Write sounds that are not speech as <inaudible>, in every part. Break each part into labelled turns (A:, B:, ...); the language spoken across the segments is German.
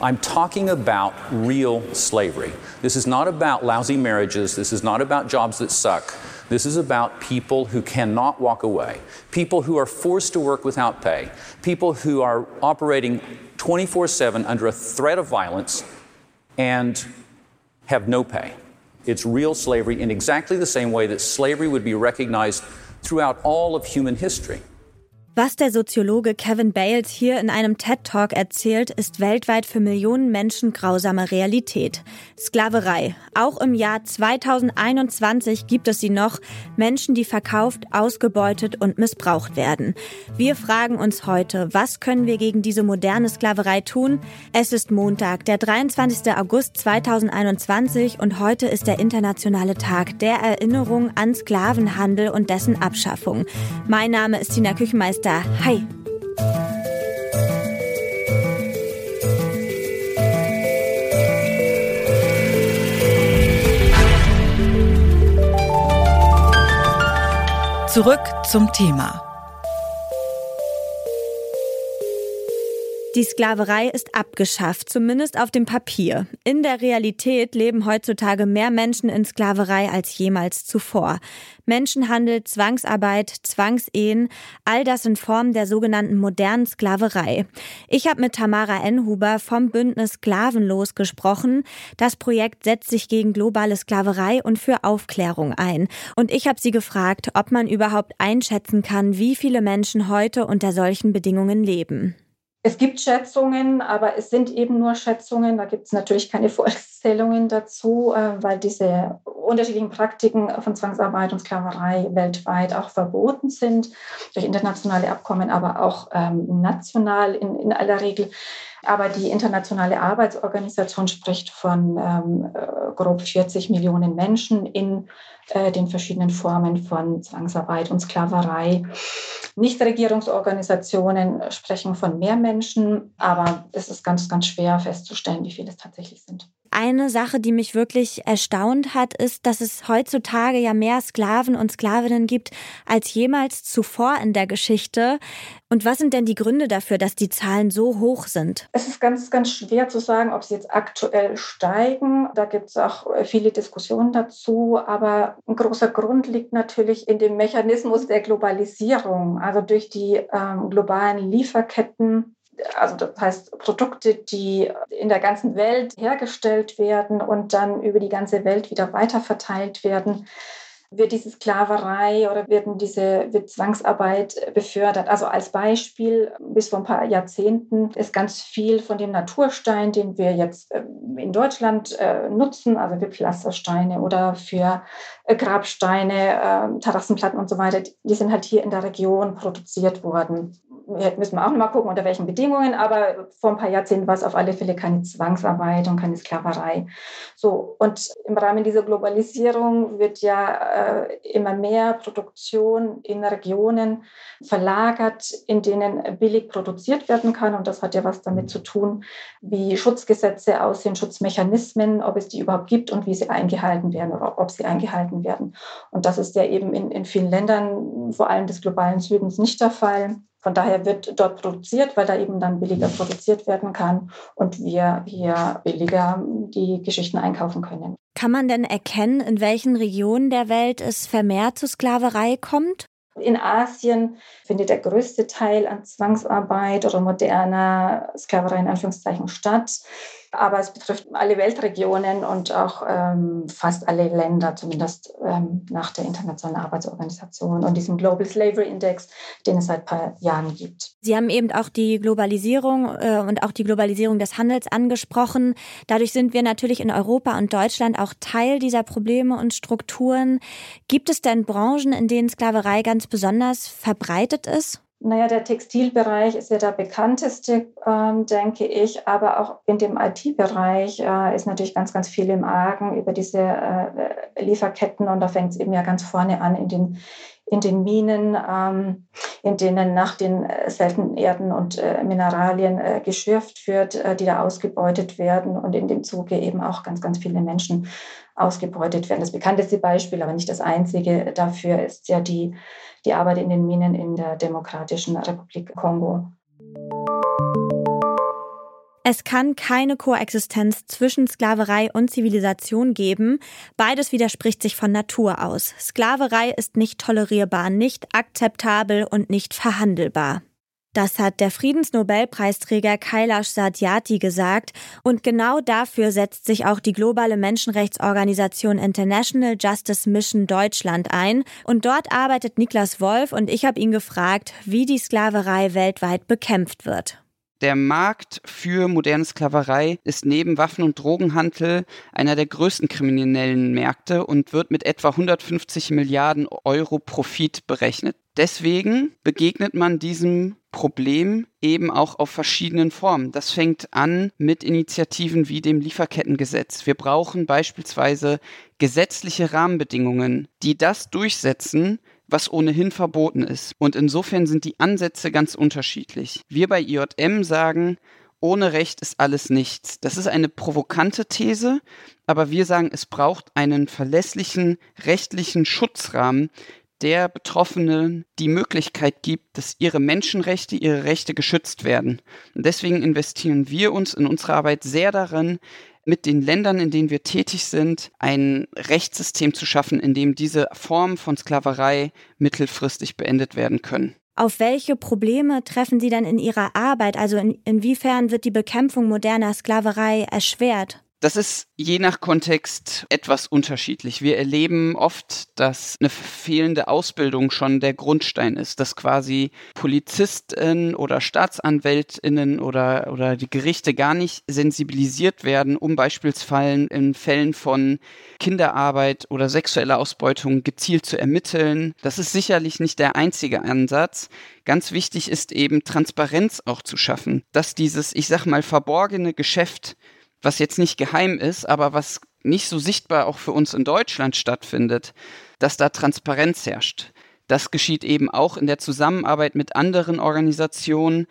A: I'm talking about real slavery. This is not about lousy marriages. This is not about jobs that suck. This is about people who cannot walk away, people who are forced to work without pay, people who are operating 24 7 under a threat of violence and have no pay. It's real slavery in exactly the same way that slavery would be recognized throughout all of human history.
B: Was der Soziologe Kevin Bales hier in einem TED Talk erzählt, ist weltweit für Millionen Menschen grausame Realität. Sklaverei. Auch im Jahr 2021 gibt es sie noch. Menschen, die verkauft, ausgebeutet und missbraucht werden. Wir fragen uns heute, was können wir gegen diese moderne Sklaverei tun? Es ist Montag, der 23. August 2021 und heute ist der internationale Tag der Erinnerung an Sklavenhandel und dessen Abschaffung. Mein Name ist Tina Küchenmeister Hi.
C: Zurück zum Thema.
B: Die Sklaverei ist abgeschafft, zumindest auf dem Papier. In der Realität leben heutzutage mehr Menschen in Sklaverei als jemals zuvor. Menschenhandel, Zwangsarbeit, Zwangsehen, all das in Form der sogenannten modernen Sklaverei. Ich habe mit Tamara Enhuber vom Bündnis Sklavenlos gesprochen. Das Projekt setzt sich gegen globale Sklaverei und für Aufklärung ein. Und ich habe sie gefragt, ob man überhaupt einschätzen kann, wie viele Menschen heute unter solchen Bedingungen leben.
D: Es gibt Schätzungen, aber es sind eben nur Schätzungen. Da gibt es natürlich keine <laughs> Volkszählungen dazu, äh, weil diese unterschiedlichen Praktiken von Zwangsarbeit und Sklaverei weltweit auch verboten sind durch internationale Abkommen, aber auch ähm, national in, in aller Regel. Aber die Internationale Arbeitsorganisation spricht von ähm, äh, grob 40 Millionen Menschen in äh, den verschiedenen Formen von Zwangsarbeit und Sklaverei. Nichtregierungsorganisationen sprechen von mehr Menschen, aber es ist ganz, ganz schwer festzustellen, wie viele es tatsächlich sind.
B: Eine Sache, die mich wirklich erstaunt hat, ist, dass es heutzutage ja mehr Sklaven und Sklavinnen gibt als jemals zuvor in der Geschichte. Und was sind denn die Gründe dafür, dass die Zahlen so hoch sind?
D: Es ist ganz, ganz schwer zu sagen, ob sie jetzt aktuell steigen. Da gibt es auch viele Diskussionen dazu. Aber ein großer Grund liegt natürlich in dem Mechanismus der Globalisierung. Also durch die ähm, globalen Lieferketten also das heißt Produkte, die in der ganzen Welt hergestellt werden und dann über die ganze Welt wieder weiterverteilt werden, wird diese Sklaverei oder werden diese wird Zwangsarbeit befördert. Also als Beispiel, bis vor ein paar Jahrzehnten ist ganz viel von dem Naturstein, den wir jetzt ähm, in Deutschland äh, nutzen, also für Pflastersteine oder für äh, Grabsteine, ähm, Terrassenplatten und so weiter, die sind halt hier in der Region produziert worden müssen wir auch noch mal gucken, unter welchen Bedingungen, aber vor ein paar Jahrzehnten war es auf alle Fälle keine Zwangsarbeit und keine Sklaverei. So, und im Rahmen dieser Globalisierung wird ja äh, immer mehr Produktion in Regionen verlagert, in denen billig produziert werden kann. Und das hat ja was damit zu tun, wie Schutzgesetze aussehen, Schutzmechanismen, ob es die überhaupt gibt und wie sie eingehalten werden oder ob sie eingehalten werden. Und das ist ja eben in, in vielen Ländern, vor allem des globalen Südens, nicht der Fall. Von daher wird dort produziert, weil da eben dann billiger produziert werden kann und wir hier billiger die Geschichten einkaufen können.
B: Kann man denn erkennen, in welchen Regionen der Welt es vermehrt zu Sklaverei kommt?
D: In Asien findet der größte Teil an Zwangsarbeit oder moderner Sklaverei in Anführungszeichen statt. Aber es betrifft alle Weltregionen und auch ähm, fast alle Länder, zumindest ähm, nach der Internationalen Arbeitsorganisation und diesem Global Slavery Index, den es seit ein paar Jahren gibt.
B: Sie haben eben auch die Globalisierung äh, und auch die Globalisierung des Handels angesprochen. Dadurch sind wir natürlich in Europa und Deutschland auch Teil dieser Probleme und Strukturen. Gibt es denn Branchen, in denen Sklaverei ganz besonders verbreitet ist?
D: Naja, der Textilbereich ist ja der bekannteste, ähm, denke ich, aber auch in dem IT-Bereich äh, ist natürlich ganz, ganz viel im Argen über diese äh, Lieferketten und da fängt es eben ja ganz vorne an in den, in den Minen, ähm, in denen nach den äh, seltenen Erden und äh, Mineralien äh, geschürft wird, äh, die da ausgebeutet werden und in dem Zuge eben auch ganz, ganz viele Menschen ausgebeutet werden. Das bekannteste Beispiel, aber nicht das einzige dafür ist ja die die Arbeit in den Minen in der Demokratischen Republik Kongo.
B: Es kann keine Koexistenz zwischen Sklaverei und Zivilisation geben. Beides widerspricht sich von Natur aus. Sklaverei ist nicht tolerierbar, nicht akzeptabel und nicht verhandelbar. Das hat der Friedensnobelpreisträger Kailash Satyati gesagt und genau dafür setzt sich auch die globale Menschenrechtsorganisation International Justice Mission Deutschland ein und dort arbeitet Niklas Wolf und ich habe ihn gefragt, wie die Sklaverei weltweit bekämpft wird.
C: Der Markt für moderne Sklaverei ist neben Waffen- und Drogenhandel einer der größten kriminellen Märkte und wird mit etwa 150 Milliarden Euro Profit berechnet. Deswegen begegnet man diesem Problem eben auch auf verschiedenen Formen. Das fängt an mit Initiativen wie dem Lieferkettengesetz. Wir brauchen beispielsweise gesetzliche Rahmenbedingungen, die das durchsetzen, was ohnehin verboten ist. Und insofern sind die Ansätze ganz unterschiedlich. Wir bei IJM sagen, ohne Recht ist alles nichts. Das ist eine provokante These, aber wir sagen, es braucht einen verlässlichen rechtlichen Schutzrahmen, der Betroffenen die Möglichkeit gibt, dass ihre Menschenrechte, ihre Rechte geschützt werden. Und deswegen investieren wir uns in unserer Arbeit sehr darin, mit den Ländern, in denen wir tätig sind, ein Rechtssystem zu schaffen, in dem diese Formen von Sklaverei mittelfristig beendet werden können.
B: Auf welche Probleme treffen Sie dann in Ihrer Arbeit? Also in, inwiefern wird die Bekämpfung moderner Sklaverei erschwert?
C: Das ist je nach Kontext etwas unterschiedlich. Wir erleben oft, dass eine fehlende Ausbildung schon der Grundstein ist, dass quasi Polizisten oder Staatsanwältinnen oder, oder die Gerichte gar nicht sensibilisiert werden, um beispielsweise in Fällen von Kinderarbeit oder sexueller Ausbeutung gezielt zu ermitteln. Das ist sicherlich nicht der einzige Ansatz. Ganz wichtig ist eben Transparenz auch zu schaffen, dass dieses, ich sag mal, verborgene Geschäft was jetzt nicht geheim ist, aber was nicht so sichtbar auch für uns in Deutschland stattfindet, dass da Transparenz herrscht. Das geschieht eben auch in der Zusammenarbeit mit anderen Organisationen,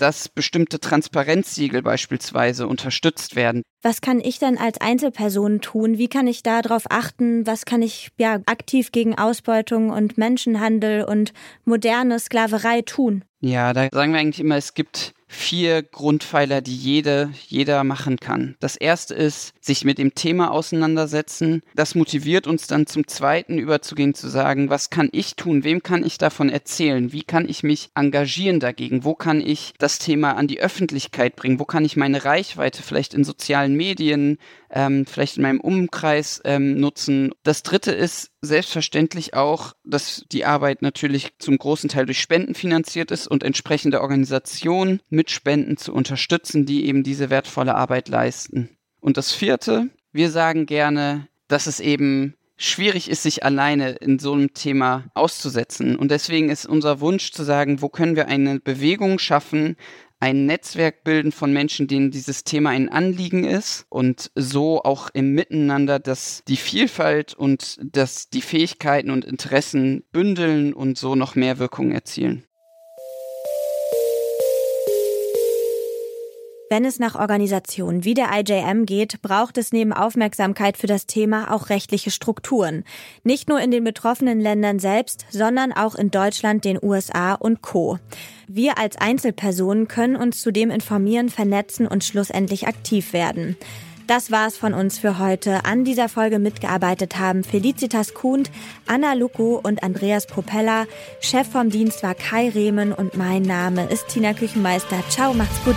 C: dass bestimmte Transparenzsiegel beispielsweise unterstützt werden.
B: Was kann ich denn als Einzelperson tun? Wie kann ich darauf achten? Was kann ich ja aktiv gegen Ausbeutung und Menschenhandel und moderne Sklaverei tun?
C: Ja, da sagen wir eigentlich immer, es gibt vier Grundpfeiler, die jede, jeder machen kann. Das erste ist, sich mit dem Thema auseinandersetzen. Das motiviert uns dann zum zweiten überzugehen, zu sagen, was kann ich tun? Wem kann ich davon erzählen? Wie kann ich mich engagieren dagegen? Wo kann ich das Thema an die Öffentlichkeit bringen? Wo kann ich meine Reichweite vielleicht in sozialen Medien, ähm, vielleicht in meinem Umkreis ähm, nutzen? Das dritte ist selbstverständlich auch, dass die Arbeit natürlich zum großen Teil durch Spenden finanziert ist und entsprechende Organisationen mit Spenden zu unterstützen, die eben diese wertvolle Arbeit leisten. Und das vierte, wir sagen gerne, dass es eben schwierig ist, sich alleine in so einem Thema auszusetzen. Und deswegen ist unser Wunsch zu sagen, wo können wir eine Bewegung schaffen, ein Netzwerk bilden von Menschen, denen dieses Thema ein Anliegen ist und so auch im Miteinander, dass die Vielfalt und dass die Fähigkeiten und Interessen bündeln und so noch mehr Wirkung erzielen.
B: Wenn es nach Organisationen wie der IJM geht, braucht es neben Aufmerksamkeit für das Thema auch rechtliche Strukturen. Nicht nur in den betroffenen Ländern selbst, sondern auch in Deutschland, den USA und Co. Wir als Einzelpersonen können uns zudem informieren, vernetzen und schlussendlich aktiv werden. Das war's von uns für heute. An dieser Folge mitgearbeitet haben Felicitas Kuhn, Anna Luko und Andreas Propeller. Chef vom Dienst war Kai Rehmen und mein Name ist Tina Küchenmeister. Ciao, macht's gut.